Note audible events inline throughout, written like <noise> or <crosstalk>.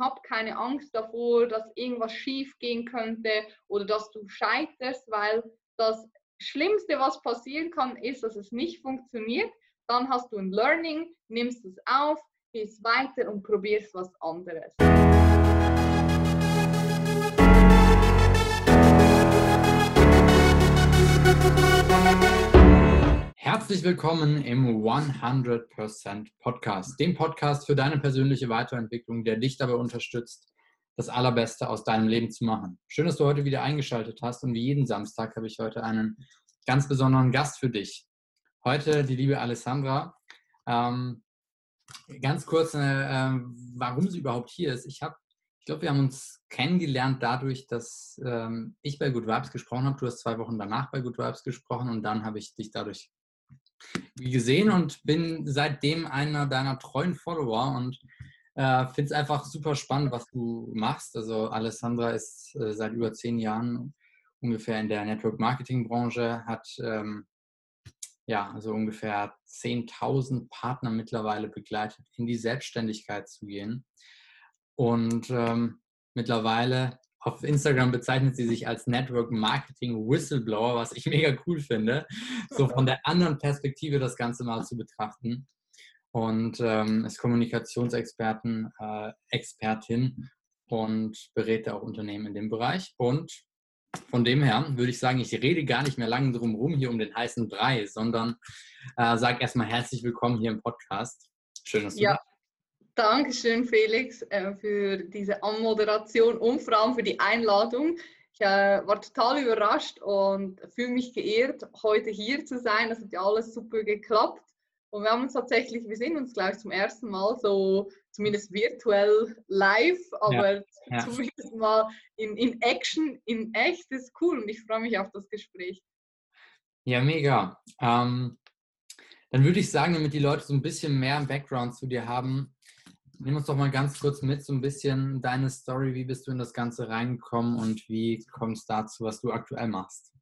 hab keine Angst davor, dass irgendwas schief gehen könnte oder dass du scheiterst, weil das Schlimmste, was passieren kann, ist, dass es nicht funktioniert. Dann hast du ein Learning, nimmst es auf, gehst weiter und probierst was anderes. Herzlich willkommen im 100% Podcast, dem Podcast für deine persönliche Weiterentwicklung, der dich dabei unterstützt, das Allerbeste aus deinem Leben zu machen. Schön, dass du heute wieder eingeschaltet hast und wie jeden Samstag habe ich heute einen ganz besonderen Gast für dich. Heute die liebe Alessandra. Ähm, ganz kurz, äh, warum sie überhaupt hier ist. Ich habe, ich glaube, wir haben uns kennengelernt dadurch, dass ähm, ich bei Good Vibes gesprochen habe. Du hast zwei Wochen danach bei Good Vibes gesprochen und dann habe ich dich dadurch gesehen und bin seitdem einer deiner treuen Follower und äh, finde es einfach super spannend, was du machst. Also Alessandra ist äh, seit über zehn Jahren ungefähr in der Network Marketing Branche, hat ähm, ja also ungefähr 10.000 Partner mittlerweile begleitet, in die Selbstständigkeit zu gehen. Und ähm, mittlerweile auf Instagram bezeichnet sie sich als Network Marketing Whistleblower, was ich <laughs> mega cool finde, so von der anderen Perspektive das Ganze mal zu betrachten. Und ähm, ist Kommunikationsexpertin, äh, Expertin und berät auch Unternehmen in dem Bereich. Und von dem her würde ich sagen, ich rede gar nicht mehr lange drum rum hier um den heißen Brei, sondern äh, sage erstmal herzlich willkommen hier im Podcast. Schön, dass du ja. Dankeschön, Felix, äh, für diese Anmoderation und vor allem für die Einladung. Ich äh, war total überrascht und fühle mich geehrt, heute hier zu sein. Das hat ja alles super geklappt. Und wir haben uns tatsächlich, wir sehen uns, glaube ich, zum ersten Mal so, zumindest virtuell live, aber ja, ja. zumindest mal in, in Action, in echt, das ist cool und ich freue mich auf das Gespräch. Ja, mega. Ähm, dann würde ich sagen, damit die Leute so ein bisschen mehr Background zu dir haben, Nimm uns doch mal ganz kurz mit, so ein bisschen deine Story. Wie bist du in das Ganze reingekommen und wie kommst du dazu, was du aktuell machst?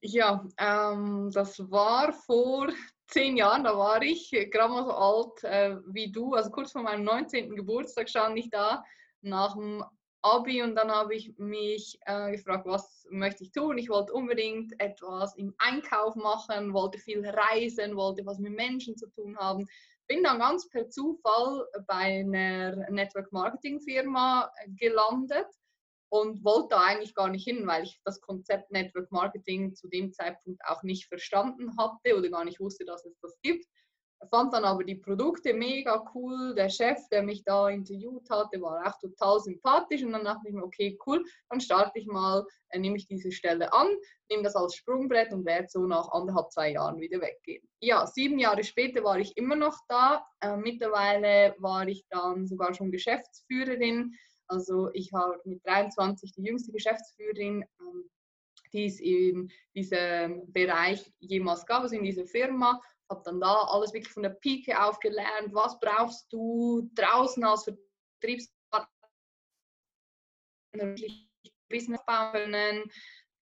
Ja, ähm, das war vor zehn Jahren, da war ich gerade mal so alt äh, wie du, also kurz vor meinem 19. Geburtstag stand ich da nach dem Abi und dann habe ich mich äh, gefragt, was möchte ich tun? Ich wollte unbedingt etwas im Einkauf machen, wollte viel reisen, wollte was mit Menschen zu tun haben bin dann ganz per Zufall bei einer Network Marketing Firma gelandet und wollte da eigentlich gar nicht hin, weil ich das Konzept Network Marketing zu dem Zeitpunkt auch nicht verstanden hatte oder gar nicht wusste, dass es das gibt fand dann aber die Produkte mega cool. Der Chef, der mich da interviewt hatte, war auch total sympathisch. Und dann dachte ich mir, okay, cool, dann starte ich mal, äh, nehme ich diese Stelle an, nehme das als Sprungbrett und werde so nach anderthalb, zwei Jahren wieder weggehen. Ja, sieben Jahre später war ich immer noch da. Äh, mittlerweile war ich dann sogar schon Geschäftsführerin. Also ich war mit 23 die jüngste Geschäftsführerin. Ähm, die es in diesem Bereich jemals gab, also in dieser Firma habe dann da alles wirklich von der Pike auf gelernt. Was brauchst du draußen als Vertriebspartner? Business bauen,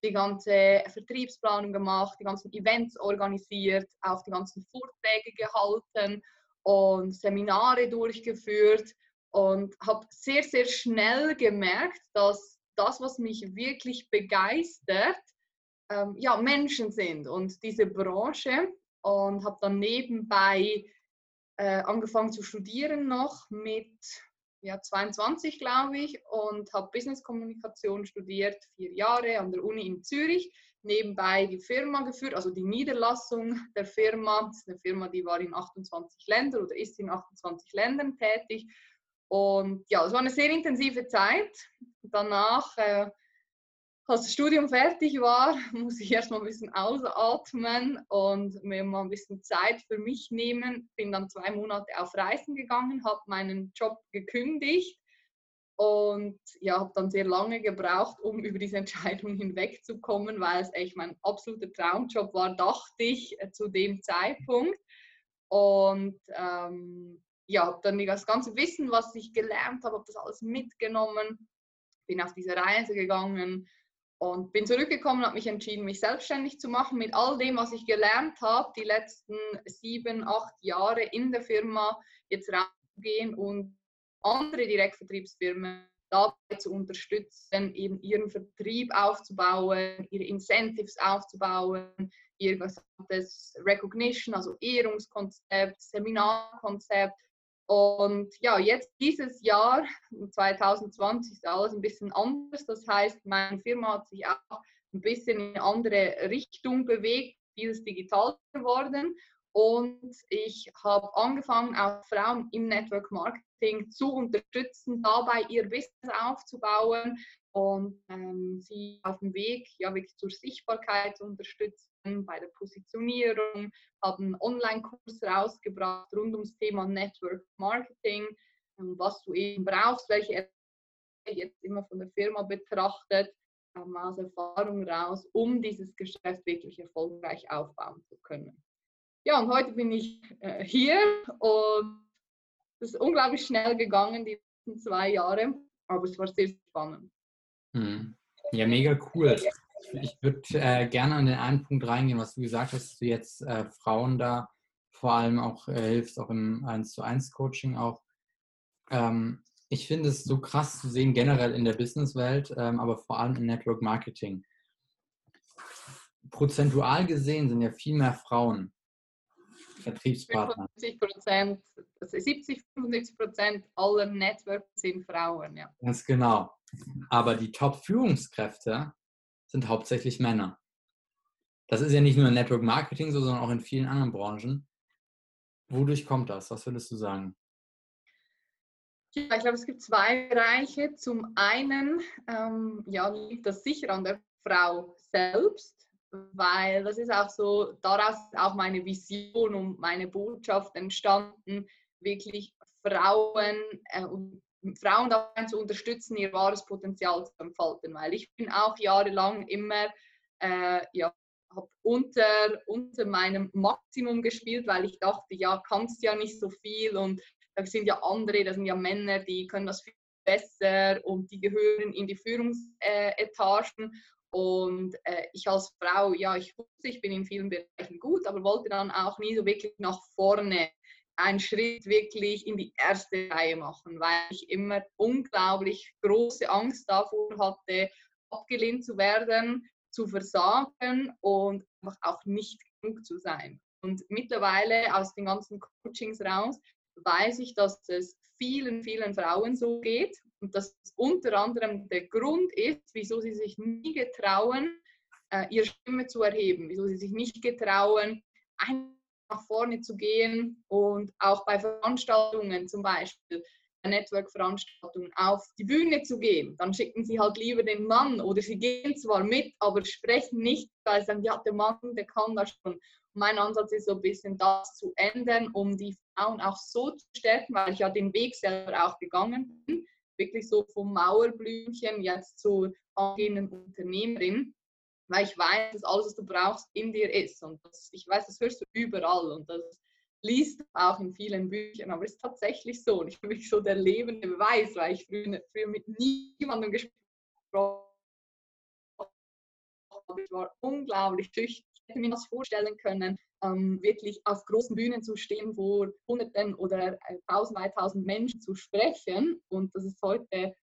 die ganze Vertriebsplanung gemacht, die ganzen Events organisiert, auch die ganzen Vorträge gehalten und Seminare durchgeführt und habe sehr, sehr schnell gemerkt, dass das, was mich wirklich begeistert, ähm, ja, Menschen sind und diese Branche und habe dann nebenbei äh, angefangen zu studieren noch mit ja, 22, glaube ich, und habe Business-Kommunikation studiert, vier Jahre an der Uni in Zürich. Nebenbei die Firma geführt, also die Niederlassung der Firma. Das ist eine Firma, die war in 28 Ländern oder ist in 28 Ländern tätig. Und ja, es war eine sehr intensive Zeit. Danach äh, als das Studium fertig war, <laughs> muss ich erstmal ein bisschen ausatmen und mir mal ein bisschen Zeit für mich nehmen. Bin dann zwei Monate auf Reisen gegangen, habe meinen Job gekündigt und ja, habe dann sehr lange gebraucht, um <laughs> über diese Entscheidung hinwegzukommen, weil es echt mein absoluter Traumjob war, dachte ich äh, zu dem Zeitpunkt. Und ähm, ja, habe dann das ganze Wissen, was ich gelernt habe, habe das alles mitgenommen, bin auf diese Reise gegangen und bin zurückgekommen, habe mich entschieden, mich selbstständig zu machen mit all dem, was ich gelernt habe, die letzten sieben, acht Jahre in der Firma jetzt rauszugehen und andere Direktvertriebsfirmen dabei zu unterstützen, eben ihren Vertrieb aufzubauen, ihre Incentives aufzubauen, ihr gesamtes Recognition, also Ehrungskonzept, Seminarkonzept. Und ja, jetzt dieses Jahr, 2020, ist alles ein bisschen anders. Das heißt, meine Firma hat sich auch ein bisschen in eine andere Richtung bewegt, vieles digital geworden. Und ich habe angefangen, auch Frauen im Network Marketing zu unterstützen, dabei ihr Business aufzubauen und ähm, sie auf dem Weg ja wirklich zur Sichtbarkeit zu unterstützen, bei der Positionierung, habe einen Online-Kurs rausgebracht rund ums Thema Network Marketing, ähm, was du eben brauchst, welche jetzt immer von der Firma betrachtet, ähm, aus Erfahrung raus, um dieses Geschäft wirklich erfolgreich aufbauen zu können. Ja, und heute bin ich äh, hier und es ist unglaublich schnell gegangen, die letzten zwei Jahre, aber es war sehr spannend. Hm. Ja, mega cool. Ich würde äh, gerne an den einen Punkt reingehen, was du gesagt hast, dass du jetzt äh, Frauen da vor allem auch äh, hilfst, auch im 1 zu 1 Coaching auch. Ähm, ich finde es so krass zu sehen, generell in der Businesswelt, ähm, aber vor allem im Network Marketing. Prozentual gesehen sind ja viel mehr Frauen Vertriebspartner. 75 Prozent, 70, 75 Prozent aller Networks sind Frauen, ja. Ganz genau. Aber die Top-Führungskräfte sind hauptsächlich Männer. Das ist ja nicht nur in Network Marketing so, sondern auch in vielen anderen Branchen. Wodurch kommt das? Was würdest du sagen? Ja, ich glaube, es gibt zwei Bereiche. Zum einen ähm, ja, liegt das sicher an der Frau selbst weil das ist auch so, daraus ist auch meine Vision und meine Botschaft entstanden, wirklich Frauen, äh, Frauen dabei zu unterstützen, ihr wahres Potenzial zu entfalten, weil ich bin auch jahrelang immer, äh, ja, unter, unter meinem Maximum gespielt, weil ich dachte, ja, kannst ja nicht so viel und da sind ja andere, das sind ja Männer, die können das viel besser und die gehören in die Führungsetagen und äh, ich als Frau, ja, ich wusste, ich bin in vielen Bereichen gut, aber wollte dann auch nie so wirklich nach vorne einen Schritt wirklich in die erste Reihe machen, weil ich immer unglaublich große Angst davor hatte, abgelehnt zu werden, zu versagen und einfach auch nicht genug zu sein. Und mittlerweile aus den ganzen Coachings raus weiß ich, dass es vielen, vielen Frauen so geht und dass unter anderem der Grund ist, wieso sie sich nie getrauen, äh, ihre Stimme zu erheben, wieso sie sich nicht getrauen, nach vorne zu gehen und auch bei Veranstaltungen zum Beispiel, Network-Veranstaltungen auf die Bühne zu gehen. Dann schicken sie halt lieber den Mann oder sie gehen zwar mit, aber sprechen nicht, weil sie sagen, ja, der Mann, der kann das schon. Mein Ansatz ist so ein bisschen das zu ändern, um die Frauen auch so zu stärken, weil ich ja den Weg selber auch gegangen bin, wirklich so vom Mauerblümchen jetzt zur angehenden Unternehmerin, weil ich weiß, dass alles, was du brauchst, in dir ist. Und das, ich weiß, das hörst du überall und das liest auch in vielen Büchern, aber es ist tatsächlich so. Und ich bin wirklich so der lebende Beweis, weil ich früher, früher mit niemandem gesprochen habe. Ich war unglaublich schüchtern. Hätte mir das vorstellen können, ähm, wirklich auf großen Bühnen zu stehen, vor Hunderten oder äh, tausend, tausend Menschen zu sprechen. Und das ist heute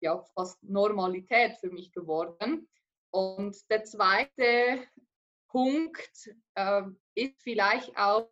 ja fast Normalität für mich geworden. Und der zweite Punkt äh, ist vielleicht auch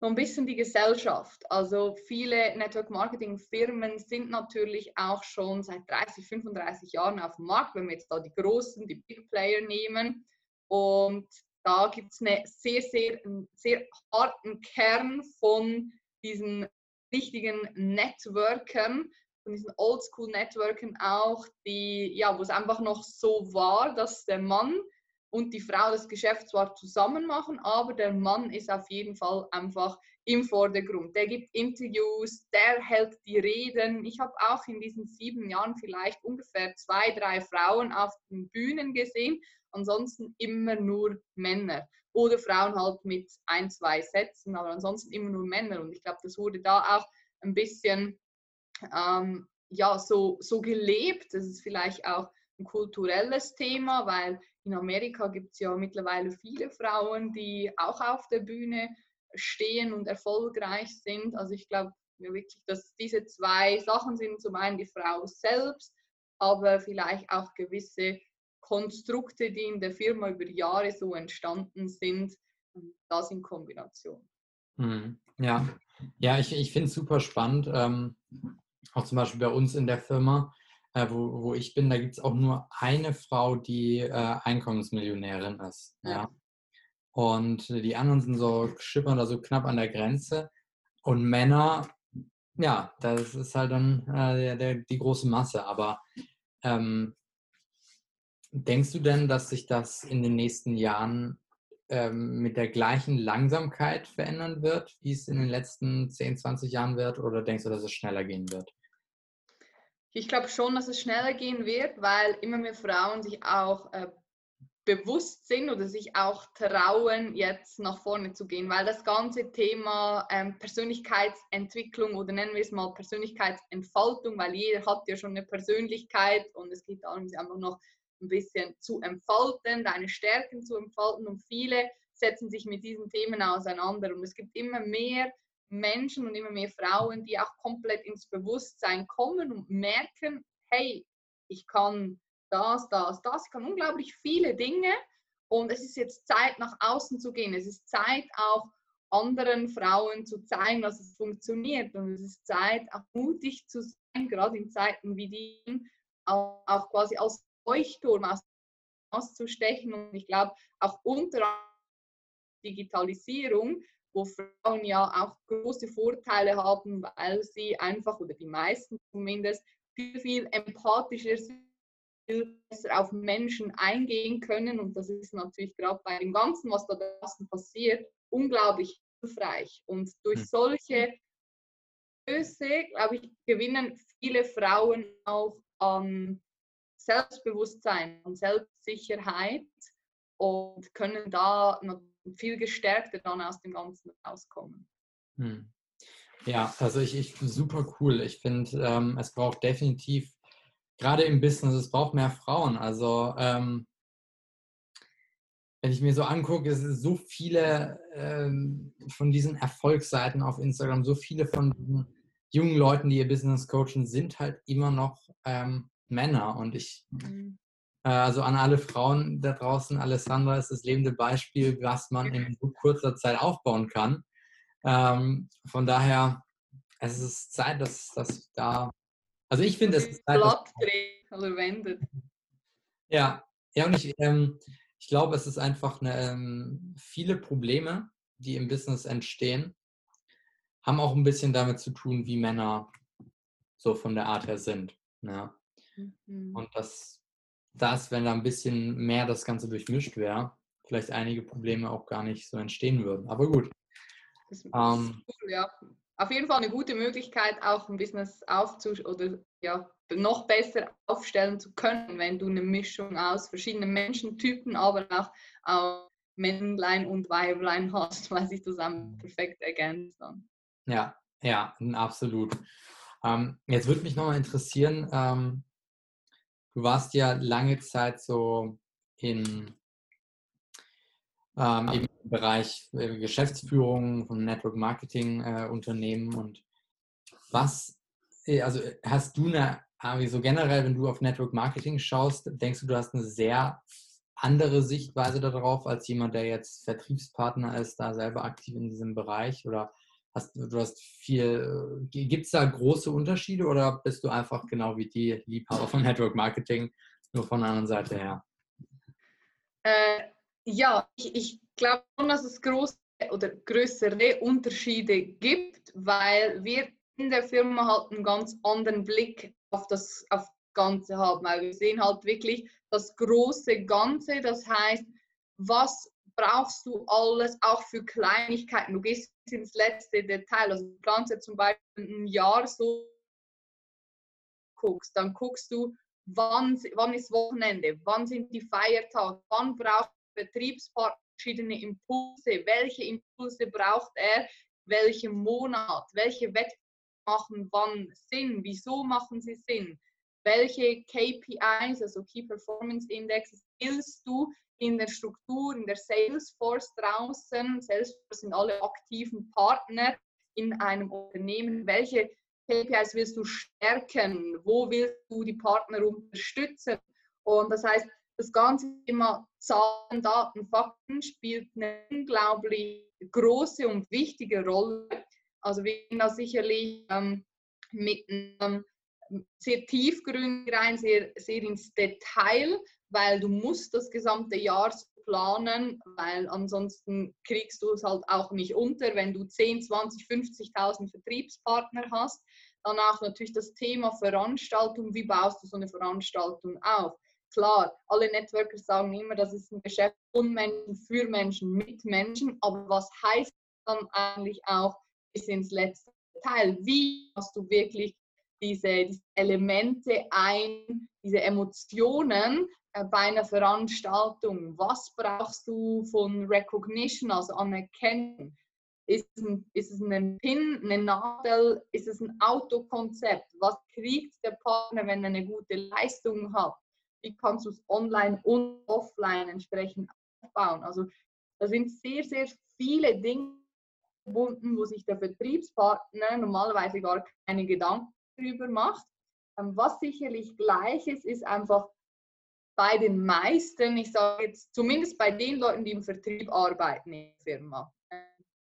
so ein bisschen die Gesellschaft. Also viele Network Marketing Firmen sind natürlich auch schon seit 30, 35 Jahren auf dem Markt, wenn wir jetzt da die großen, die Big Player nehmen. Und da gibt es einen sehr, sehr, sehr harten Kern von diesen richtigen Networkern, von diesen Oldschool-Networkern auch, die, ja, wo es einfach noch so war, dass der Mann und die Frau das Geschäft zwar zusammen machen, aber der Mann ist auf jeden Fall einfach im Vordergrund. Der gibt Interviews, der hält die Reden. Ich habe auch in diesen sieben Jahren vielleicht ungefähr zwei, drei Frauen auf den Bühnen gesehen ansonsten immer nur Männer. Oder Frauen halt mit ein, zwei Sätzen, aber ansonsten immer nur Männer. Und ich glaube, das wurde da auch ein bisschen ähm, ja, so, so gelebt. Das ist vielleicht auch ein kulturelles Thema, weil in Amerika gibt es ja mittlerweile viele Frauen, die auch auf der Bühne stehen und erfolgreich sind. Also ich glaube, wirklich, dass diese zwei Sachen sind, zum einen die Frau selbst, aber vielleicht auch gewisse Konstrukte, die in der Firma über Jahre so entstanden sind, das in Kombination. Mhm. Ja, ja ich, ich finde es super spannend. Ähm, auch zum Beispiel bei uns in der Firma, äh, wo, wo ich bin, da gibt es auch nur eine Frau, die äh, Einkommensmillionärin ist. Ja. ja. Und die anderen sind so schippern da so knapp an der Grenze. Und Männer, ja, das ist halt dann äh, der, der, die große Masse. Aber ähm, denkst du denn, dass sich das in den nächsten Jahren ähm, mit der gleichen Langsamkeit verändern wird, wie es in den letzten 10, 20 Jahren wird? Oder denkst du, dass es schneller gehen wird? Ich glaube schon, dass es schneller gehen wird, weil immer mehr Frauen sich auch äh, bewusst sind oder sich auch trauen, jetzt nach vorne zu gehen, weil das ganze Thema ähm, Persönlichkeitsentwicklung oder nennen wir es mal Persönlichkeitsentfaltung, weil jeder hat ja schon eine Persönlichkeit und es geht darum, sie einfach noch ein bisschen zu entfalten, deine Stärken zu entfalten und viele setzen sich mit diesen Themen auseinander und es gibt immer mehr Menschen und immer mehr Frauen, die auch komplett ins Bewusstsein kommen und merken, hey, ich kann das, das, das, ich kann unglaublich viele Dinge und es ist jetzt Zeit, nach außen zu gehen. Es ist Zeit, auch anderen Frauen zu zeigen, dass es funktioniert und es ist Zeit, auch mutig zu sein, gerade in Zeiten wie die, auch, auch quasi als Leuchtturm auszustechen. Und ich glaube, auch unter Digitalisierung, wo Frauen ja auch große Vorteile haben, weil sie einfach, oder die meisten zumindest, viel, viel empathischer sind, viel besser auf Menschen eingehen können. Und das ist natürlich gerade bei dem Ganzen, was da draußen passiert, unglaublich hilfreich. Und durch hm. solche Größe, glaube ich, gewinnen viele Frauen auch an Selbstbewusstsein und Selbstsicherheit und können da noch viel gestärkter dann aus dem Ganzen rauskommen. Hm. Ja, also ich, ich super cool. Ich finde, ähm, es braucht definitiv, gerade im Business, es braucht mehr Frauen. Also ähm, wenn ich mir so angucke, es sind so viele ähm, von diesen Erfolgsseiten auf Instagram, so viele von diesen jungen Leuten, die ihr Business coachen, sind halt immer noch ähm, Männer. Und ich, mhm. äh, also an alle Frauen da draußen, Alessandra ist das lebende Beispiel, was man in so kurzer Zeit aufbauen kann. Ähm, von daher, es ist Zeit, dass, dass da, also ich finde, es ist Zeit, oder wendet. Ja, ja, und ich, ähm, ich glaube, es ist einfach eine, ähm, viele Probleme, die im Business entstehen, haben auch ein bisschen damit zu tun, wie Männer so von der Art her sind. Ja. Ne? Mhm. Und dass das, wenn da ein bisschen mehr das Ganze durchmischt wäre, vielleicht einige Probleme auch gar nicht so entstehen würden. Aber gut. Das ist ähm, cool, ja. Auf jeden Fall eine gute Möglichkeit, auch ein Business aufzus oder ja, noch besser aufstellen zu können, wenn du eine Mischung aus verschiedenen Menschentypen, aber auch, auch Männlein und Weiblein hast, <laughs> weil sich das einfach perfekt ergänzt dann. Ja, ja, absolut. Ähm, jetzt würde mich nochmal interessieren, ähm, Du warst ja lange Zeit so in, ähm, Bereich äh, Geschäftsführung von Network Marketing äh, Unternehmen und was, äh, also hast du eine, so generell, wenn du auf Network Marketing schaust, denkst du, du hast eine sehr andere Sichtweise darauf als jemand, der jetzt Vertriebspartner ist, da selber aktiv in diesem Bereich oder Hast, du hast viel, gibt es da große Unterschiede oder bist du einfach genau wie die Liebhaber von Network Marketing, nur von der anderen Seite her? Äh, ja, ich, ich glaube schon, dass es große oder größere Unterschiede gibt, weil wir in der Firma halt einen ganz anderen Blick auf das, auf das Ganze haben. Weil wir sehen halt wirklich das große Ganze, das heißt, was brauchst du alles, auch für Kleinigkeiten. Du gehst ins letzte Detail. Also du planst zum Beispiel ein Jahr so guckst, dann guckst du, wann, wann ist Wochenende, wann sind die Feiertage, wann braucht der Betriebspartner verschiedene Impulse, welche Impulse braucht er, welchen Monat, welche Wettbewerbe machen wann Sinn, wieso machen sie Sinn, welche KPIs, also Key Performance Index, willst du in der Struktur, in der Salesforce draußen. Salesforce sind alle aktiven Partner, in einem Unternehmen? Welche KPIs willst du stärken? Wo willst du die Partner unterstützen? Und das heißt, das ganze Thema Zahlen, Daten, Fakten spielt eine unglaublich große und wichtige Rolle. Also wir gehen da sicherlich ähm, mit einem sehr tiefgründig rein, sehr, sehr ins Detail, weil du musst das gesamte Jahr planen, weil ansonsten kriegst du es halt auch nicht unter, wenn du 10, 20, 50.000 Vertriebspartner hast. Dann auch natürlich das Thema Veranstaltung, wie baust du so eine Veranstaltung auf? Klar, alle Networker sagen immer, das ist ein Geschäft von Menschen, für Menschen, mit Menschen, aber was heißt dann eigentlich auch bis ins letzte Teil? Wie hast du wirklich diese, diese Elemente ein, diese Emotionen äh, bei einer Veranstaltung? Was brauchst du von Recognition, also Anerkennung? Ist es, ein, ist es ein Pin, eine Nadel? Ist es ein Autokonzept? Was kriegt der Partner, wenn er eine gute Leistung hat? Wie kannst du es online und offline entsprechend aufbauen? Also da sind sehr, sehr viele Dinge verbunden, wo sich der Vertriebspartner normalerweise gar keine Gedanken drüber macht. Ähm, was sicherlich gleich ist, ist einfach bei den meisten, ich sage jetzt zumindest bei den Leuten, die im Vertrieb arbeiten in der Firma, äh,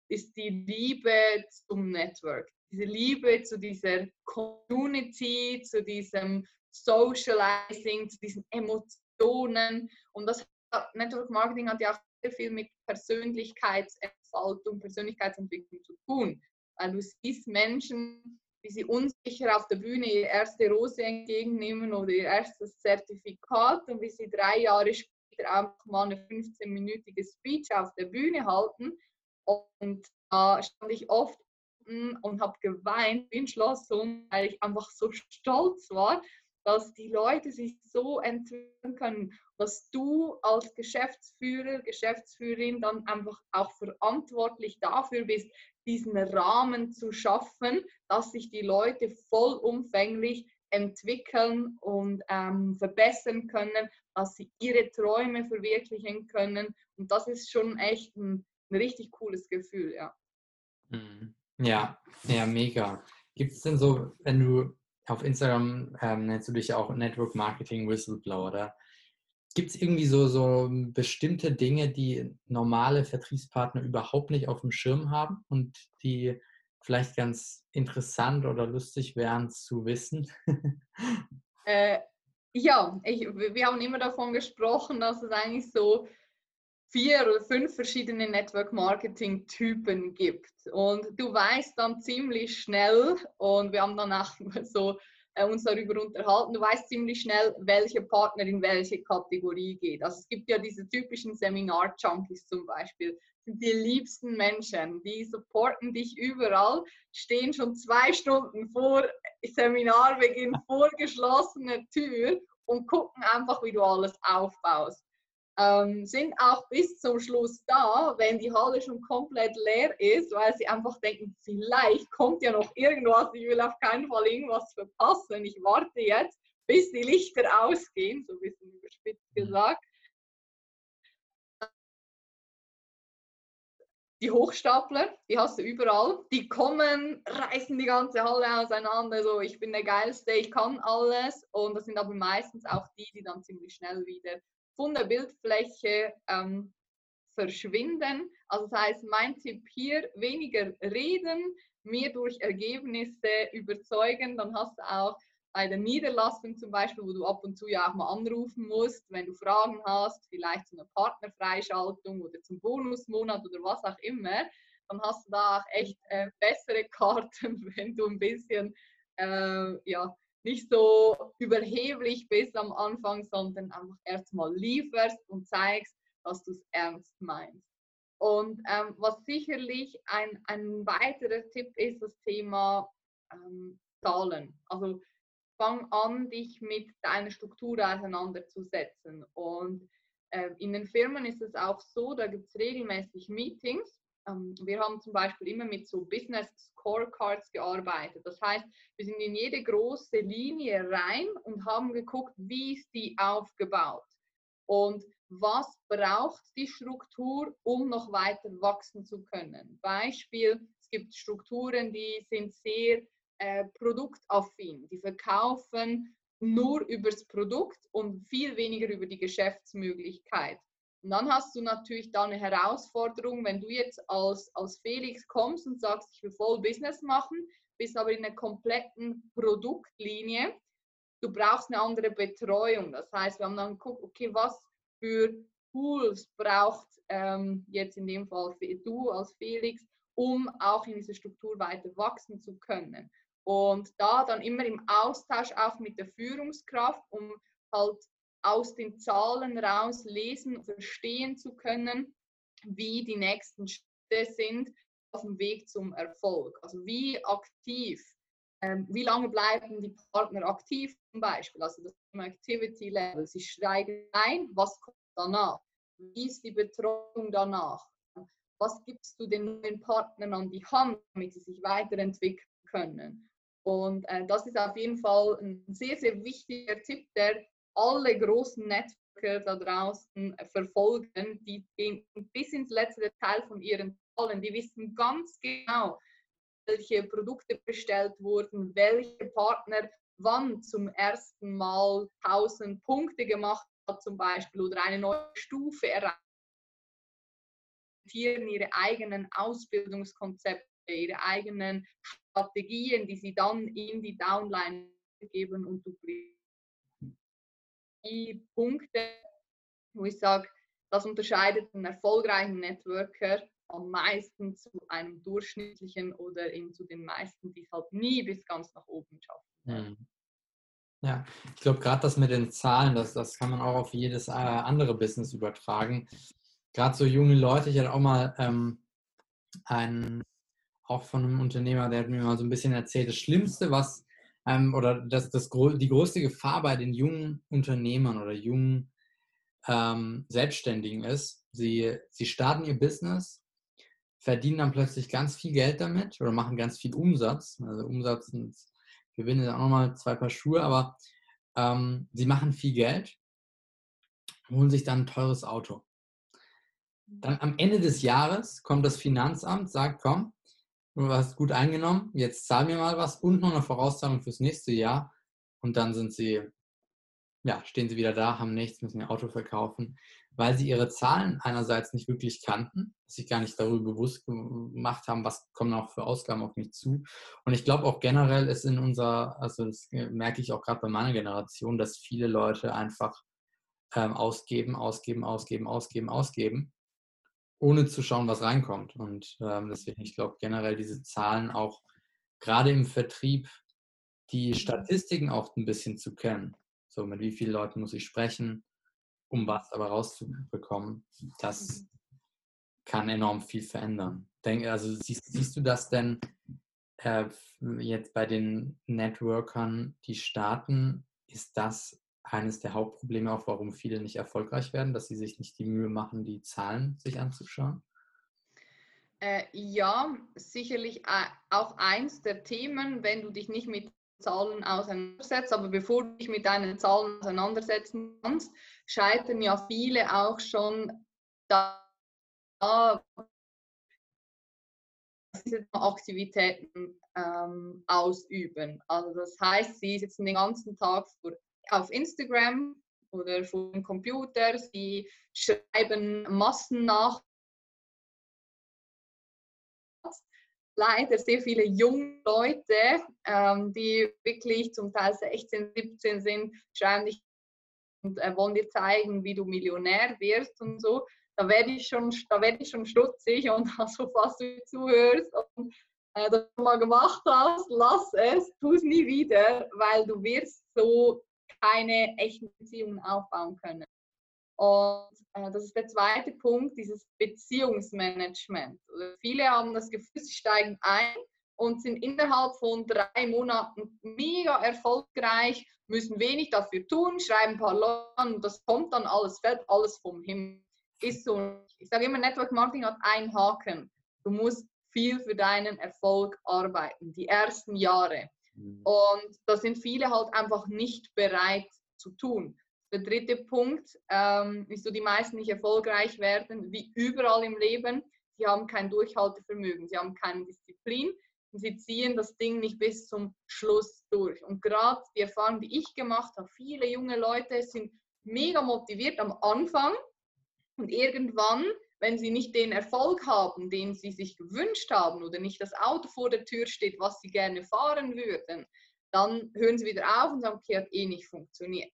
ist die Liebe zum Network. Diese Liebe zu dieser Community, zu diesem Socializing, zu diesen Emotionen. Und das Network Marketing hat ja auch sehr viel mit Persönlichkeitsentfaltung, Persönlichkeitsentwicklung zu tun. Weil du siehst Menschen, wie sie unsicher auf der Bühne ihre erste Rose entgegennehmen oder ihr erstes Zertifikat und wie sie drei Jahre später einfach mal eine 15-minütige Speech auf der Bühne halten. Und da äh, stand ich oft und habe geweint wie ein Schlosshund, weil ich einfach so stolz war, dass die Leute sich so entwickeln können, dass du als Geschäftsführer, Geschäftsführerin dann einfach auch verantwortlich dafür bist, diesen Rahmen zu schaffen, dass sich die Leute vollumfänglich entwickeln und ähm, verbessern können, dass sie ihre Träume verwirklichen können. Und das ist schon echt ein, ein richtig cooles Gefühl, ja. Mhm. Ja, ja, mega. Gibt es denn so, wenn du auf Instagram ähm, nennst du dich ja auch Network Marketing Whistleblower, oder? Gibt es irgendwie so, so bestimmte Dinge, die normale Vertriebspartner überhaupt nicht auf dem Schirm haben und die vielleicht ganz interessant oder lustig wären zu wissen? äh, ja, ich, wir haben immer davon gesprochen, dass es eigentlich so vier oder fünf verschiedene Network Marketing Typen gibt. Und du weißt dann ziemlich schnell, und wir haben dann auch <laughs> so äh, uns darüber unterhalten. Du weißt ziemlich schnell, welcher Partner in welche Kategorie geht. Also es gibt ja diese typischen Seminar-Junkies zum Beispiel. Sind die liebsten Menschen, die supporten dich überall, stehen schon zwei Stunden vor Seminarbeginn <laughs> vor geschlossener Tür und gucken einfach, wie du alles aufbaust ähm, sind auch bis zum Schluss da, wenn die Halle schon komplett leer ist, weil sie einfach denken, vielleicht kommt ja noch irgendwas, ich will auf keinen Fall irgendwas verpassen, ich warte jetzt, bis die Lichter ausgehen, so ein bisschen überspitzt mhm. gesagt. Die Hochstapler, die hast du überall. Die kommen, reißen die ganze Halle auseinander. So, ich bin der Geilste, ich kann alles. Und das sind aber meistens auch die, die dann ziemlich schnell wieder von der Bildfläche ähm, verschwinden. Also das heißt, mein Tipp hier, weniger reden, mehr durch Ergebnisse überzeugen. Dann hast du auch bei der Niederlassung zum Beispiel, wo du ab und zu ja auch mal anrufen musst, wenn du Fragen hast, vielleicht zu einer Partnerfreischaltung oder zum Bonusmonat oder was auch immer, dann hast du da auch echt äh, bessere <laughs> Karten, wenn du ein bisschen äh, ja, nicht so überheblich bist am Anfang, sondern einfach erstmal lieferst und zeigst, dass du es ernst meinst. Und ähm, was sicherlich ein, ein weiterer Tipp ist, das Thema ähm, Zahlen. Also fang an, dich mit deiner Struktur auseinanderzusetzen. Und äh, in den Firmen ist es auch so, da gibt es regelmäßig Meetings wir haben zum Beispiel immer mit so Business Scorecards gearbeitet. Das heißt, wir sind in jede große Linie rein und haben geguckt, wie ist die aufgebaut und was braucht die Struktur, um noch weiter wachsen zu können. Beispiel, es gibt Strukturen, die sind sehr äh, produktaffin. Die verkaufen nur übers Produkt und viel weniger über die Geschäftsmöglichkeit. Und dann hast du natürlich da eine Herausforderung, wenn du jetzt als, als Felix kommst und sagst, ich will voll Business machen, bist aber in einer kompletten Produktlinie. Du brauchst eine andere Betreuung. Das heißt, wir haben dann geguckt, okay, was für Tools braucht ähm, jetzt in dem Fall du als Felix, um auch in dieser Struktur weiter wachsen zu können. Und da dann immer im Austausch auch mit der Führungskraft, um halt aus den Zahlen raus lesen und verstehen zu können, wie die nächsten Schritte sind auf dem Weg zum Erfolg. Also wie aktiv, ähm, wie lange bleiben die Partner aktiv zum Beispiel, also das Activity Level. Sie steigen ein, was kommt danach? Wie ist die Betreuung danach? Was gibst du den neuen Partnern an die Hand, damit sie sich weiterentwickeln können? Und äh, das ist auf jeden Fall ein sehr, sehr wichtiger Tipp, der alle großen Netzwerke da draußen verfolgen. Die gehen bis ins letzte Detail von ihren Zahlen. Die wissen ganz genau, welche Produkte bestellt wurden, welche Partner wann zum ersten Mal 1000 Punkte gemacht hat zum Beispiel oder eine neue Stufe erreicht ihre eigenen Ausbildungskonzepte, ihre eigenen Strategien, die sie dann in die Downline geben und duplizieren. Die Punkte, wo ich sage, das unterscheidet einen erfolgreichen Networker am meisten zu einem durchschnittlichen oder eben zu den meisten, die es halt nie bis ganz nach oben schaffen. Hm. Ja, ich glaube, gerade das mit den Zahlen, das, das kann man auch auf jedes äh, andere Business übertragen. Gerade so junge Leute, ich hatte auch mal ähm, einen auch von einem Unternehmer, der hat mir mal so ein bisschen erzählt, das Schlimmste, was ähm, oder das, das, die größte Gefahr bei den jungen Unternehmern oder jungen ähm, Selbstständigen ist, sie, sie starten ihr Business, verdienen dann plötzlich ganz viel Geld damit oder machen ganz viel Umsatz. Also Umsatz und Gewinn ist auch nochmal zwei Paar Schuhe, aber ähm, sie machen viel Geld, holen sich dann ein teures Auto. Dann am Ende des Jahres kommt das Finanzamt, sagt, komm, du hast gut eingenommen, jetzt zahl mir mal was und noch eine Vorauszahlung fürs nächste Jahr. Und dann sind sie, ja, stehen sie wieder da, haben nichts, müssen ihr Auto verkaufen, weil sie ihre Zahlen einerseits nicht wirklich kannten, sich gar nicht darüber bewusst gemacht haben, was kommen auch für Ausgaben auf mich zu. Und ich glaube auch generell ist in unserer, also das merke ich auch gerade bei meiner Generation, dass viele Leute einfach ähm, ausgeben, ausgeben, ausgeben, ausgeben, ausgeben ohne zu schauen, was reinkommt. Und ähm, deswegen, ich glaube generell diese Zahlen auch gerade im Vertrieb, die. Statistiken auch ein bisschen zu kennen. So, mit wie vielen Leuten muss ich sprechen, um was aber rauszubekommen, das mhm. kann enorm viel verändern. Denk, also siehst, siehst du das denn äh, jetzt bei den Networkern, die starten, ist das eines der Hauptprobleme auch, warum viele nicht erfolgreich werden, dass sie sich nicht die Mühe machen, die Zahlen sich anzuschauen? Äh, ja, sicherlich äh, auch eins der Themen, wenn du dich nicht mit Zahlen auseinandersetzt, aber bevor du dich mit deinen Zahlen auseinandersetzen kannst, scheitern ja viele auch schon da diese Aktivitäten ähm, ausüben. Also das heißt, sie sitzen den ganzen Tag vor auf Instagram oder vor dem Computer. Sie schreiben Massen nach. Leider sehr viele junge Leute, ähm, die wirklich zum Teil 16, 17 sind, schreiben dich und äh, wollen dir zeigen, wie du Millionär wirst und so. Da werde ich schon, da werde ich schon stutzig und <laughs> also falls du zuhörst und äh, das mal gemacht hast, lass es, tu es nie wieder, weil du wirst so keine echten Beziehungen aufbauen können. Und äh, das ist der zweite Punkt, dieses Beziehungsmanagement. Also viele haben das Gefühl, sie steigen ein und sind innerhalb von drei Monaten mega erfolgreich, müssen wenig dafür tun, schreiben ein paar Leute und das kommt dann alles, fällt alles vom Himmel. Ist so. Ich sage immer, Network Marketing hat einen Haken. Du musst viel für deinen Erfolg arbeiten, die ersten Jahre. Mhm. Und da sind viele halt einfach nicht bereit zu tun. Der dritte Punkt ähm, ist so, die meisten nicht erfolgreich werden, wie überall im Leben. sie haben kein Durchhaltevermögen, sie haben keine Disziplin und sie ziehen das Ding nicht bis zum Schluss durch. Und gerade die Erfahrung, die ich gemacht habe, viele junge Leute sind mega motiviert am Anfang und irgendwann, wenn sie nicht den Erfolg haben, den sie sich gewünscht haben oder nicht das Auto vor der Tür steht, was sie gerne fahren würden, dann hören sie wieder auf und sagen, okay, hat eh nicht funktioniert.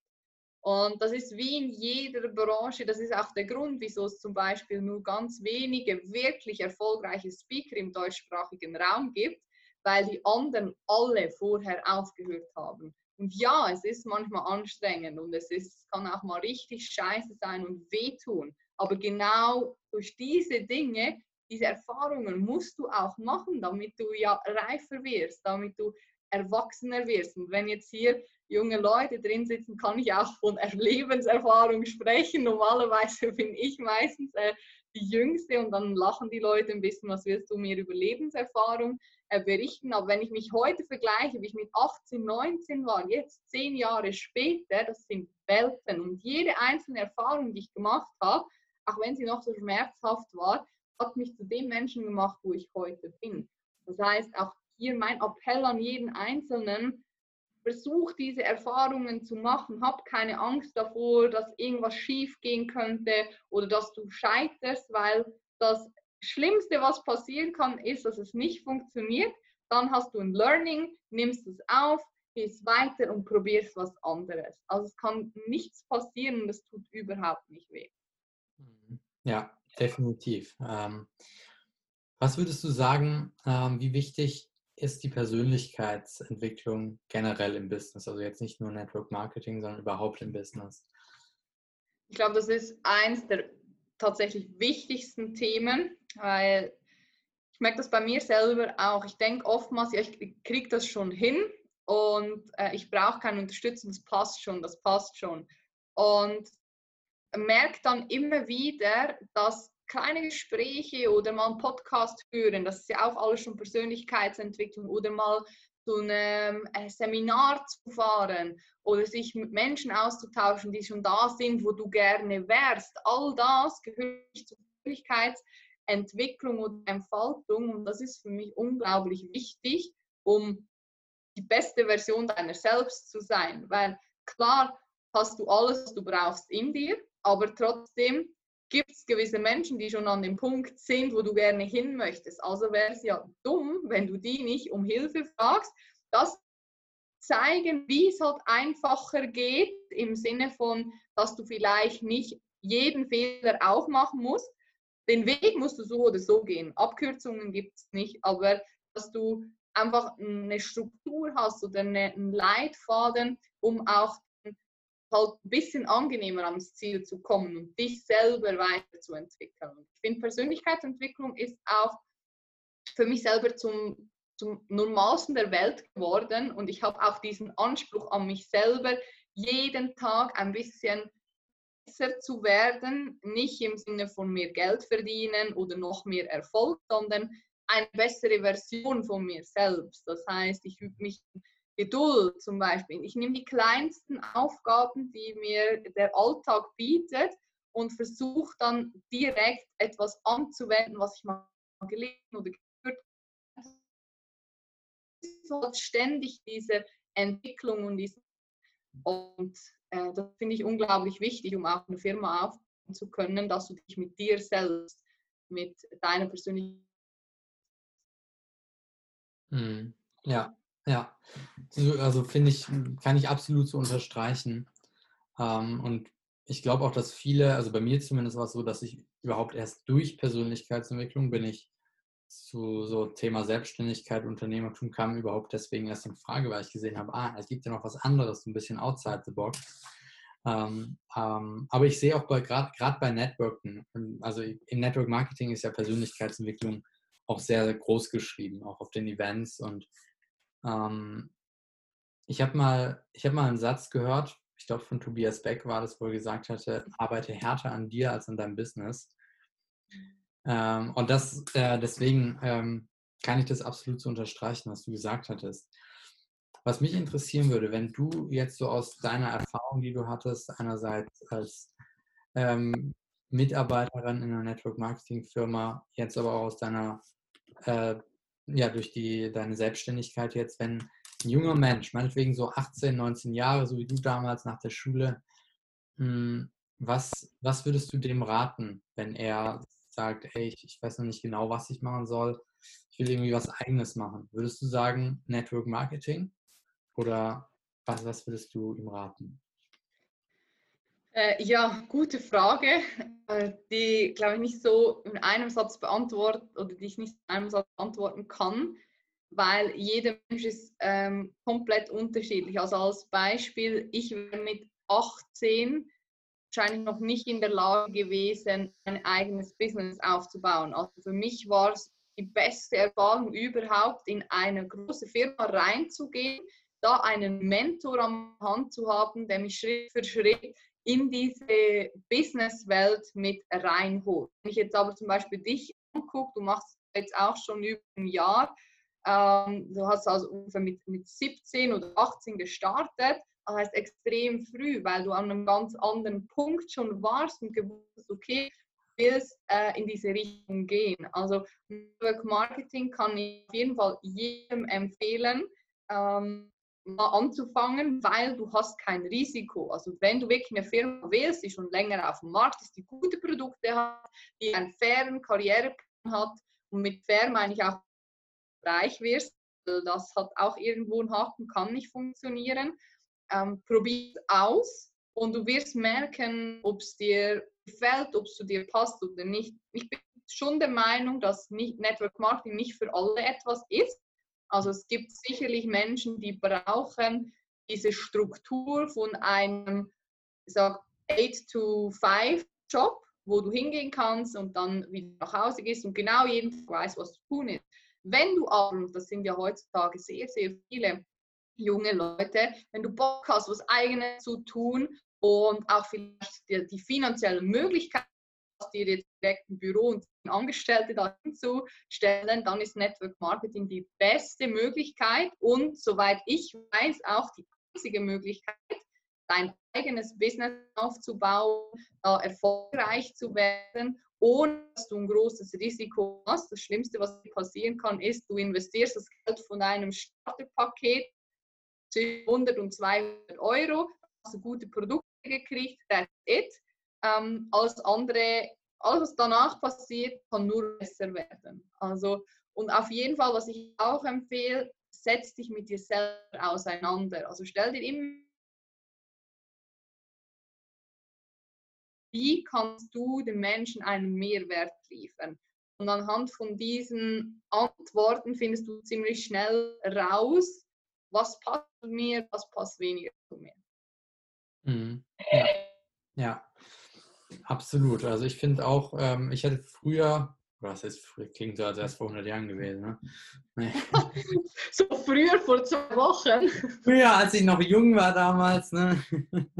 Und das ist wie in jeder Branche, das ist auch der Grund, wieso es zum Beispiel nur ganz wenige wirklich erfolgreiche Speaker im deutschsprachigen Raum gibt, weil die anderen alle vorher aufgehört haben. Und ja, es ist manchmal anstrengend und es ist, kann auch mal richtig scheiße sein und wehtun. Aber genau durch diese Dinge, diese Erfahrungen musst du auch machen, damit du ja reifer wirst, damit du erwachsener wirst. Und wenn jetzt hier junge Leute drin sitzen, kann ich auch von Lebenserfahrung sprechen. Normalerweise <laughs> bin ich meistens äh, die Jüngste und dann lachen die Leute ein bisschen, was willst du mir über Lebenserfahrung äh, berichten. Aber wenn ich mich heute vergleiche, wie ich mit 18, 19 war, jetzt zehn Jahre später, das sind Welten. Und jede einzelne Erfahrung, die ich gemacht habe, auch wenn sie noch so schmerzhaft war, hat mich zu dem Menschen gemacht, wo ich heute bin. Das heißt, auch hier mein Appell an jeden Einzelnen, versuch diese Erfahrungen zu machen, hab keine Angst davor, dass irgendwas schief gehen könnte oder dass du scheiterst, weil das Schlimmste, was passieren kann, ist, dass es nicht funktioniert. Dann hast du ein Learning, nimmst es auf, gehst weiter und probierst was anderes. Also es kann nichts passieren und es tut überhaupt nicht weh. Ja, definitiv. Ähm, was würdest du sagen, ähm, wie wichtig ist die Persönlichkeitsentwicklung generell im Business? Also jetzt nicht nur Network Marketing, sondern überhaupt im Business. Ich glaube, das ist eins der tatsächlich wichtigsten Themen, weil ich merke das bei mir selber auch. Ich denke oftmals, ja, ich kriege das schon hin und äh, ich brauche keine Unterstützung, das passt schon, das passt schon. Und merke dann immer wieder, dass kleine Gespräche oder mal einen Podcast führen, das ist ja auch alles schon Persönlichkeitsentwicklung oder mal zu einem äh, Seminar zu fahren oder sich mit Menschen auszutauschen, die schon da sind, wo du gerne wärst. All das gehört zur Persönlichkeitsentwicklung und Entfaltung und das ist für mich unglaublich wichtig, um die beste Version deiner selbst zu sein. Weil klar hast du alles, was du brauchst in dir, aber trotzdem gibt es gewisse Menschen, die schon an dem Punkt sind, wo du gerne hin möchtest. Also wäre es ja dumm, wenn du die nicht um Hilfe fragst. Das zeigen, wie es halt einfacher geht, im Sinne von, dass du vielleicht nicht jeden Fehler auch machen musst. Den Weg musst du so oder so gehen. Abkürzungen gibt es nicht, aber dass du einfach eine Struktur hast oder einen Leitfaden, um auch halt ein bisschen angenehmer ans Ziel zu kommen und dich selber weiterzuentwickeln. Ich finde, Persönlichkeitsentwicklung ist auch für mich selber zum, zum Normalsten der Welt geworden und ich habe auch diesen Anspruch an mich selber, jeden Tag ein bisschen besser zu werden, nicht im Sinne von mehr Geld verdienen oder noch mehr Erfolg, sondern eine bessere Version von mir selbst. Das heißt, ich übe mich Geduld zum Beispiel. Ich nehme die kleinsten Aufgaben, die mir der Alltag bietet und versuche dann direkt etwas anzuwenden, was ich mal gelesen oder gehört habe. Ständig diese Entwicklung und diese und äh, das finde ich unglaublich wichtig, um auch eine Firma aufbauen zu können, dass du dich mit dir selbst, mit deiner Persönlichkeit. Hm. Ja, ja, also finde ich, kann ich absolut so unterstreichen. Ähm, und ich glaube auch, dass viele, also bei mir zumindest war es so, dass ich überhaupt erst durch Persönlichkeitsentwicklung bin ich zu so Thema Selbstständigkeit, Unternehmertum kam überhaupt deswegen erst in Frage, weil ich gesehen habe, ah, es gibt ja noch was anderes, ein bisschen outside the box. Ähm, ähm, aber ich sehe auch gerade bei Networken, also im Network Marketing ist ja Persönlichkeitsentwicklung auch sehr, sehr groß geschrieben, auch auf den Events und ähm, ich habe mal, hab mal einen Satz gehört, ich glaube von Tobias Beck war das, wo er gesagt hatte, arbeite härter an dir als an deinem Business. Ähm, und das, äh, deswegen ähm, kann ich das absolut so unterstreichen, was du gesagt hattest. Was mich interessieren würde, wenn du jetzt so aus deiner Erfahrung, die du hattest, einerseits als ähm, Mitarbeiterin in einer Network Marketing Firma, jetzt aber auch aus deiner, äh, ja, durch die, deine Selbstständigkeit jetzt, wenn ein junger Mensch, meinetwegen so 18, 19 Jahre, so wie du damals nach der Schule, hm, was, was würdest du dem raten, wenn er sagt, ey, ich, ich weiß noch nicht genau, was ich machen soll, ich will irgendwie was eigenes machen? Würdest du sagen Network Marketing oder was, was würdest du ihm raten? Äh, ja, gute Frage, äh, die, glaube ich, nicht so in einem Satz beantwortet oder die ich nicht in einem Satz beantworten kann, weil jeder Mensch ist ähm, komplett unterschiedlich. Also als Beispiel, ich wäre mit 18 wahrscheinlich noch nicht in der Lage gewesen, ein eigenes Business aufzubauen. Also für mich war es die beste Erfahrung überhaupt, in eine große Firma reinzugehen, da einen Mentor am Hand zu haben, der mich Schritt für Schritt in diese Businesswelt mit reinholt. Wenn ich jetzt aber zum Beispiel dich angucke, du machst jetzt auch schon über ein Jahr, ähm, du hast also ungefähr mit, mit 17 oder 18 gestartet, das heißt extrem früh, weil du an einem ganz anderen Punkt schon warst und gewusst hast, okay, du willst äh, in diese Richtung gehen. Also Network Marketing kann ich auf jeden Fall jedem empfehlen. Ähm, mal anzufangen, weil du hast kein Risiko. Also wenn du wirklich eine Firma wählst, die schon länger auf dem Markt ist, die gute Produkte hat, die einen fairen Karriereplan hat und mit fair meine ich auch reich wirst, das hat auch irgendwo einen Haken, kann nicht funktionieren. Ähm, Probier es aus und du wirst merken, ob es dir gefällt, ob es zu dir passt oder nicht. Ich bin schon der Meinung, dass Network Marketing nicht für alle etwas ist. Also es gibt sicherlich Menschen, die brauchen diese Struktur von einem, ich sag, 8-to-5-Job, wo du hingehen kannst und dann wieder nach Hause gehst und genau jeden Tag weißt, was zu tun ist. Wenn du aber, das sind ja heutzutage sehr, sehr viele junge Leute, wenn du Bock hast, was eigenes zu tun und auch vielleicht die, die finanziellen Möglichkeiten dir direkt ein Büro und Angestellte dahin zu stellen, dann ist Network Marketing die beste Möglichkeit und soweit ich weiß auch die einzige Möglichkeit, dein eigenes Business aufzubauen, äh, erfolgreich zu werden, ohne dass du ein großes Risiko hast. Das Schlimmste, was passieren kann, ist, du investierst das Geld von einem Starterpaket zwischen 100 und 200 Euro, hast du gute Produkte gekriegt, that's it ähm, alles andere, alles was danach passiert, kann nur besser werden. Also, und auf jeden Fall, was ich auch empfehle, setz dich mit dir selber auseinander. Also stell dir immer wie kannst du den Menschen einen Mehrwert liefern? Und anhand von diesen Antworten findest du ziemlich schnell raus, was passt mir, was passt weniger zu mir. Mhm. Ja. ja. Absolut. Also ich finde auch, ähm, ich hätte früher, was ist früher, klingt so, als wäre es vor 100 Jahren gewesen, ne? Nee. <laughs> so früher, vor zwei Wochen. Früher, als ich noch jung war damals, ne? <laughs>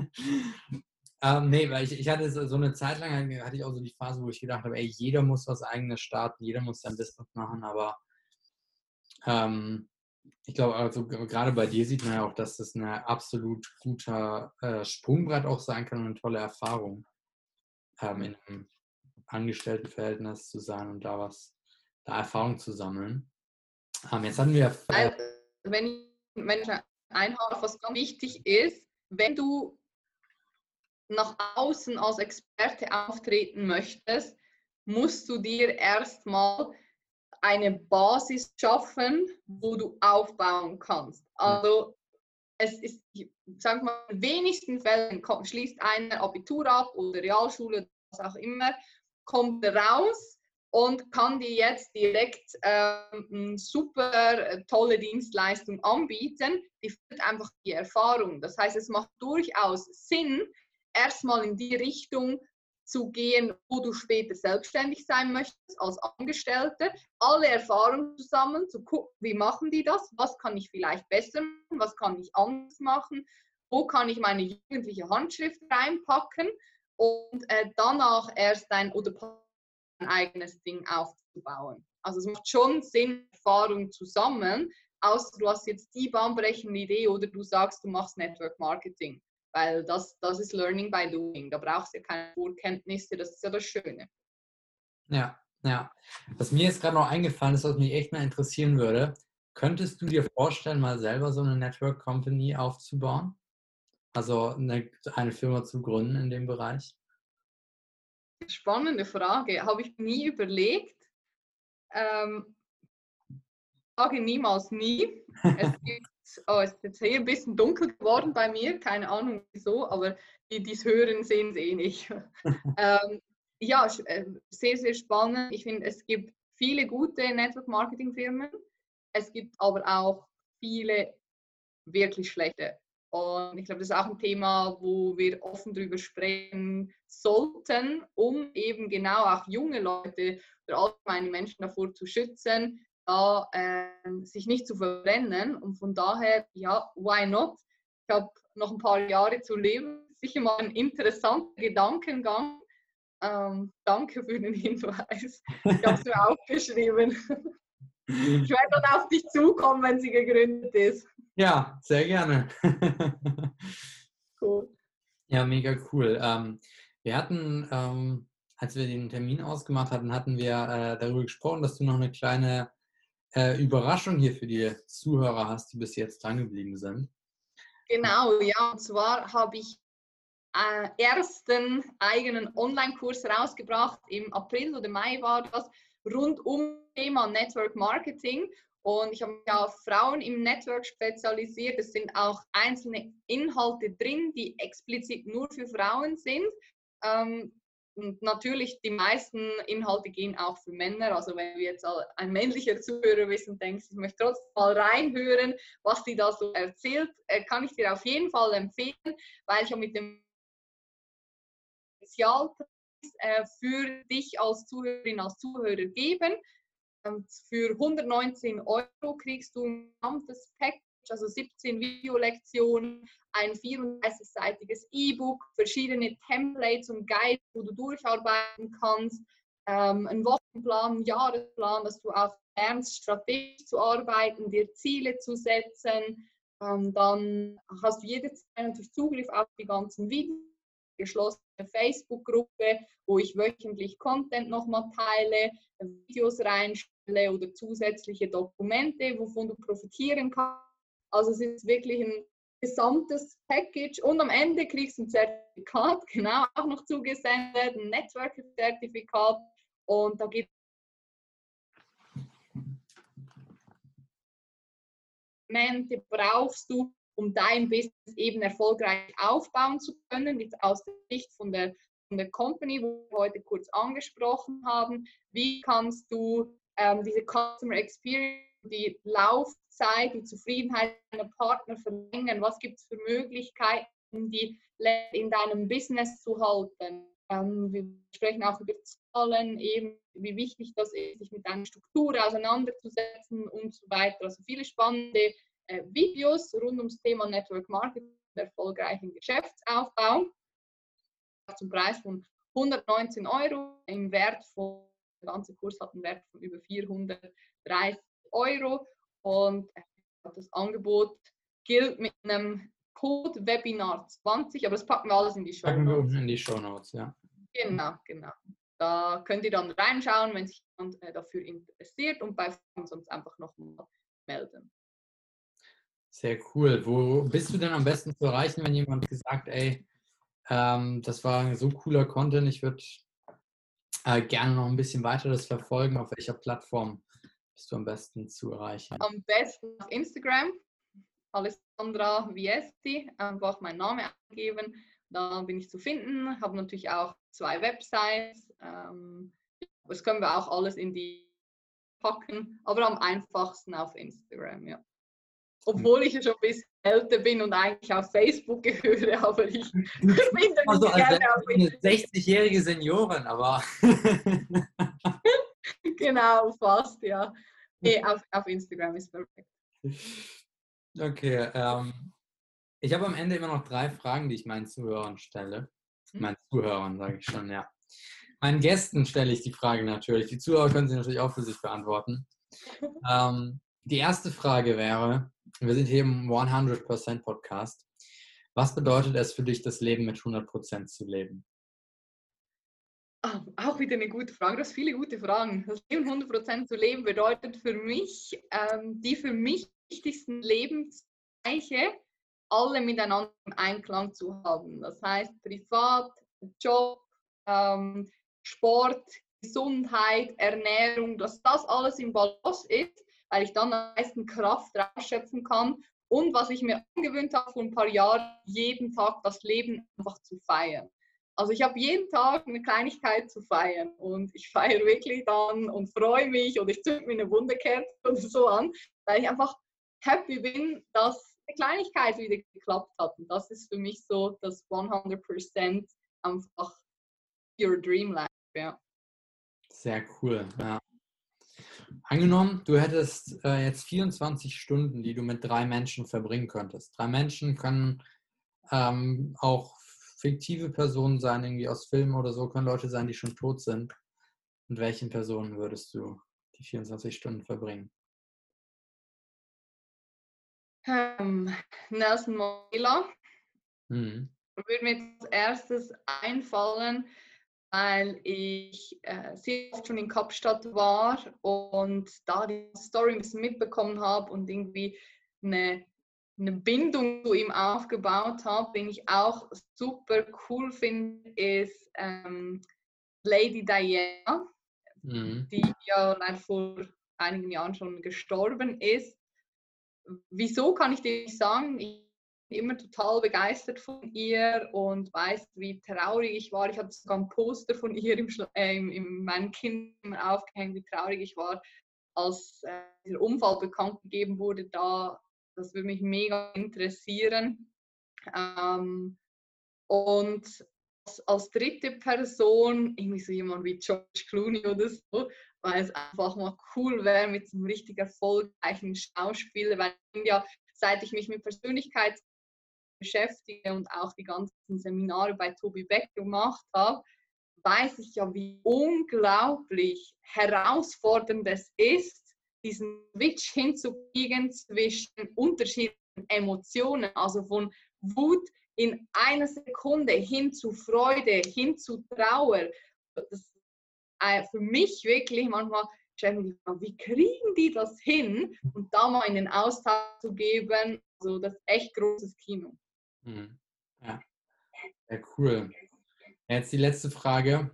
ähm, nee, weil ich, ich hatte so, so, eine Zeit lang, hatte ich auch so die Phase, wo ich gedacht habe, ey, jeder muss was eigenes starten, jeder muss sein Business machen, aber ähm, ich glaube, also gerade bei dir sieht man ja auch, dass das ein absolut guter äh, Sprungbrett auch sein kann und eine tolle Erfahrung ähm, in einem Angestelltenverhältnis zu sein und da was, da Erfahrung zu sammeln. Ähm, jetzt hatten wir. Äh, wenn ich, wenn ich einhaue, was ganz wichtig ist, wenn du nach außen als Experte auftreten möchtest, musst du dir erstmal eine Basis schaffen, wo du aufbauen kannst. Also es ist, sag mal, in wenigsten Fällen kommt, schließt einer Abitur ab oder Realschule, was auch immer, kommt raus und kann dir jetzt direkt ähm, eine super äh, tolle Dienstleistung anbieten. Die führt einfach die Erfahrung. Das heißt, es macht durchaus Sinn, erstmal in die Richtung zu gehen, wo du später selbstständig sein möchtest als Angestellte, alle Erfahrungen zusammen, zu gucken, wie machen die das, was kann ich vielleicht besser machen, was kann ich anders machen, wo kann ich meine jugendliche Handschrift reinpacken und äh, danach erst ein oder ein eigenes Ding aufzubauen. Also es macht schon Sinn, Erfahrung zu sammeln, außer du hast jetzt die bahnbrechende Idee oder du sagst, du machst Network Marketing. Weil das, das ist Learning by Doing. Da brauchst du keine Vorkenntnisse, das ist ja das Schöne. Ja, ja. Was mir jetzt gerade noch eingefallen ist, was mich echt mal interessieren würde, könntest du dir vorstellen, mal selber so eine Network Company aufzubauen? Also eine, eine Firma zu gründen in dem Bereich? Spannende Frage. Habe ich nie überlegt. Ähm, sage niemals nie. Es, <laughs> gibt, oh, es ist jetzt hier ein bisschen dunkel geworden bei mir, keine Ahnung wieso, aber die, die es hören, sehen es eh nicht. <laughs> ähm, ja, äh, sehr, sehr spannend. Ich finde, es gibt viele gute Network-Marketing-Firmen. Es gibt aber auch viele wirklich schlechte. Und ich glaube, das ist auch ein Thema, wo wir offen darüber sprechen sollten, um eben genau auch junge Leute oder allgemeine Menschen davor zu schützen, da äh, sich nicht zu verbrennen. Und von daher, ja, why not? Ich habe noch ein paar Jahre zu leben. Sicher mal ein interessanter Gedankengang. Ähm, danke für den Hinweis. Ich habe es mir aufgeschrieben. Ich werde dann auf dich zukommen, wenn sie gegründet ist. Ja, sehr gerne. cool. Ja, mega cool. Ähm, wir hatten, ähm, als wir den Termin ausgemacht hatten, hatten wir äh, darüber gesprochen, dass du noch eine kleine äh, Überraschung hier für die Zuhörer hast, die bis jetzt dran geblieben sind. Genau, ja, und zwar habe ich äh, ersten eigenen Online-Kurs rausgebracht. Im April oder Mai war das, rund um Thema Network Marketing. Und ich habe mich auf Frauen im Network spezialisiert. Es sind auch einzelne Inhalte drin, die explizit nur für Frauen sind. Ähm, und natürlich, die meisten Inhalte gehen auch für Männer. Also wenn wir jetzt ein männlicher Zuhörer und denkst, ich möchte trotzdem mal reinhören, was die da so erzählt, äh, kann ich dir auf jeden Fall empfehlen, weil ich habe mit dem Spezialpreis äh, für dich als Zuhörerin, als Zuhörer geben. Für 119 Euro kriegst du ein gesamtes Pack also 17 Videolektionen, ein 34-seitiges E-Book, verschiedene Templates und Guides, wo du durcharbeiten kannst, ähm, einen Wochenplan, einen Jahresplan, dass du auch lernst, strategisch zu arbeiten, dir Ziele zu setzen. Ähm, dann hast du jederzeit natürlich Zugriff auf die ganzen Videos, geschlossene Facebook-Gruppe, wo ich wöchentlich Content nochmal teile, Videos reinstelle oder zusätzliche Dokumente, wovon du profitieren kannst also es ist wirklich ein gesamtes Package und am Ende kriegst du ein Zertifikat, <laughs> genau auch noch zugesendet, ein Netzwerk-Zertifikat und da gibt Elemente brauchst du, um dein Business eben erfolgreich aufbauen zu können, jetzt aus der Sicht von der, von der Company, wo wir heute kurz angesprochen haben. Wie kannst du ähm, diese Customer Experience die Laufzeit, die Zufriedenheit deiner Partner verlängern? Was gibt es für Möglichkeiten, die in deinem Business zu halten? Ähm, wir sprechen auch über Zahlen, eben wie wichtig das ist, sich mit deiner Struktur auseinanderzusetzen und so weiter. Also viele spannende äh, Videos rund ums Thema Network Marketing, erfolgreichen Geschäftsaufbau. Zum Preis von 119 Euro im Wert von, der ganze Kurs hat einen Wert von über 430 Euro und das Angebot gilt mit einem Code Webinar 20, aber das packen wir alles in die Show Notes. Packen wir unten in die Show Notes, ja. Genau, genau. Da könnt ihr dann reinschauen, wenn sich jemand äh, dafür interessiert und bei sonst einfach nochmal melden. Sehr cool. Wo bist du denn am besten zu erreichen, wenn jemand gesagt, ey, ähm, das war so cooler Content, ich würde äh, gerne noch ein bisschen weiter das verfolgen, auf welcher Plattform bist du am besten zu erreichen? Am besten auf Instagram, Alessandra Viesti, einfach meinen Namen angeben. Da bin ich zu finden. Habe natürlich auch zwei Websites. Ähm, das können wir auch alles in die packen, aber am einfachsten auf Instagram, ja. Obwohl ich ja schon ein bisschen älter bin und eigentlich auf Facebook <laughs> gehöre, aber ich bin also, also gerne auf eine 60-jährige Seniorin, aber <laughs> <laughs> genau, fast, ja. Nee, <laughs> auf, auf Instagram ist perfekt. Okay, ähm, ich habe am Ende immer noch drei Fragen, die ich meinen Zuhörern stelle. Hm? Meinen Zuhörern, sage ich schon, ja. Meinen Gästen stelle ich die Frage natürlich. Die Zuhörer können sie natürlich auch für sich beantworten. <laughs> ähm, die erste Frage wäre, wir sind hier im 100% Podcast. Was bedeutet es für dich, das Leben mit 100% zu leben? Oh, auch wieder eine gute Frage. Du hast viele gute Fragen. Das Leben 100% zu leben bedeutet für mich, ähm, die für mich wichtigsten Lebensbereiche alle miteinander im Einklang zu haben. Das heißt, privat, Job, ähm, Sport, Gesundheit, Ernährung, dass das alles im Balance ist, weil ich dann am meisten Kraft rausschöpfen kann. Und was ich mir angewöhnt habe vor ein paar Jahren, jeden Tag das Leben einfach zu feiern. Also ich habe jeden Tag eine Kleinigkeit zu feiern und ich feiere wirklich dann und freue mich und ich zünde mir eine Wunderkerze <laughs> oder so an, weil ich einfach happy bin, dass eine Kleinigkeit wieder geklappt hat. Und das ist für mich so das 100% einfach your dream life. Ja. Sehr cool. Ja. Angenommen, du hättest äh, jetzt 24 Stunden, die du mit drei Menschen verbringen könntest. Drei Menschen können ähm, auch fiktive Personen sein, irgendwie aus Filmen oder so, können Leute sein, die schon tot sind. Mit welchen Personen würdest du die 24 Stunden verbringen? Ähm, Nelson Mandela mhm. würde mir als erstes einfallen, weil ich äh, sehr oft schon in Kapstadt war und da die Story ein bisschen mitbekommen habe und irgendwie eine eine Bindung zu ihm aufgebaut habe, den ich auch super cool finde, ist ähm, Lady Diana, mhm. die ja leider vor einigen Jahren schon gestorben ist. Wieso kann ich dir nicht sagen? Ich bin immer total begeistert von ihr und weiß, wie traurig ich war. Ich hatte sogar ein Poster von ihr im, äh, in meinem Kind aufgehängt, wie traurig ich war, als äh, der Unfall bekannt gegeben wurde. Da das würde mich mega interessieren. Ähm, und als, als, dritte Person, irgendwie so jemand wie George Clooney oder so, weil es einfach mal cool wäre mit so einem richtig erfolgreichen Schauspieler, weil ja, seit ich mich mit Persönlichkeit beschäftige und auch die ganzen Seminare bei Tobi Beck gemacht habe, weiß ich ja, wie unglaublich herausfordernd es ist, diesen Switch hinzukriegen zwischen unterschiedlichen Emotionen, also von Wut in einer Sekunde hin zu Freude, hin zu Trauer. Das äh, für mich wirklich manchmal wie kriegen die das hin? Und da mal in den Austausch zu geben, also das ist echt großes Kino. Mhm. Ja, sehr cool. Jetzt die letzte Frage.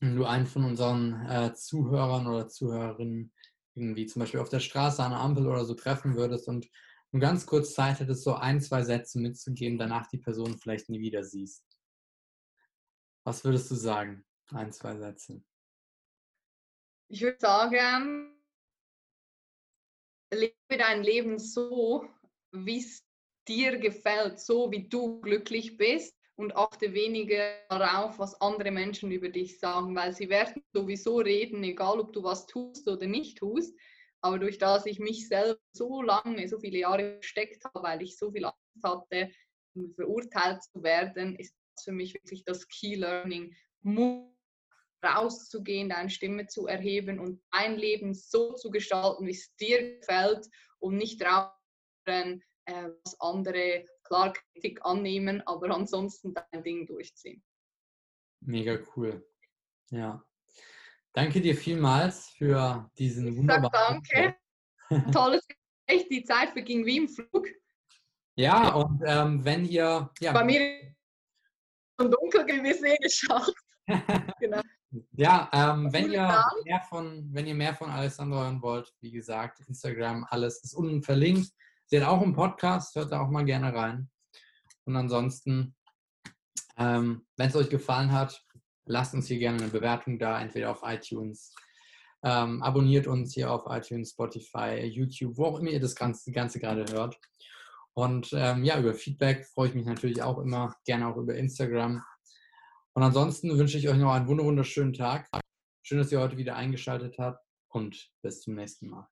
Wenn du einen von unseren äh, Zuhörern oder Zuhörerinnen irgendwie zum Beispiel auf der Straße an der Ampel oder so treffen würdest und nur ganz kurz Zeit hättest, so ein, zwei Sätze mitzugeben, danach die Person vielleicht nie wieder siehst. Was würdest du sagen? Ein, zwei Sätze. Ich würde sagen, lebe dein Leben so, wie es dir gefällt, so wie du glücklich bist und achte weniger darauf, was andere Menschen über dich sagen, weil sie werden sowieso reden, egal ob du was tust oder nicht tust. Aber durch das ich mich selbst so lange, so viele Jahre versteckt habe, weil ich so viel Angst hatte, verurteilt zu werden, ist das für mich wirklich das Key Learning. Rauszugehen, deine Stimme zu erheben und dein Leben so zu gestalten, wie es dir gefällt und nicht drauf, äh, was andere klar Kritik annehmen, aber ansonsten dein Ding durchziehen. Mega cool. Ja. Danke dir vielmals für diesen wunderbaren. Danke. <laughs> Tolles Gespräch. Die Zeit verging wie im Flug. Ja, und ähm, wenn ihr. Ja. Bei mir schon dunkel gewesen eh geschafft. <laughs> genau. Ja, ähm, wenn, ihr mehr von, wenn ihr mehr von Alessandro hören wollt, wie gesagt, Instagram, alles ist unten verlinkt. Sie hat auch einen Podcast, hört da auch mal gerne rein. Und ansonsten, ähm, wenn es euch gefallen hat, lasst uns hier gerne eine Bewertung da, entweder auf iTunes. Ähm, abonniert uns hier auf iTunes, Spotify, YouTube, wo auch immer ihr das Ganze, Ganze gerade hört. Und ähm, ja, über Feedback freue ich mich natürlich auch immer, gerne auch über Instagram. Und ansonsten wünsche ich euch noch einen wunderschönen Tag. Schön, dass ihr heute wieder eingeschaltet habt und bis zum nächsten Mal.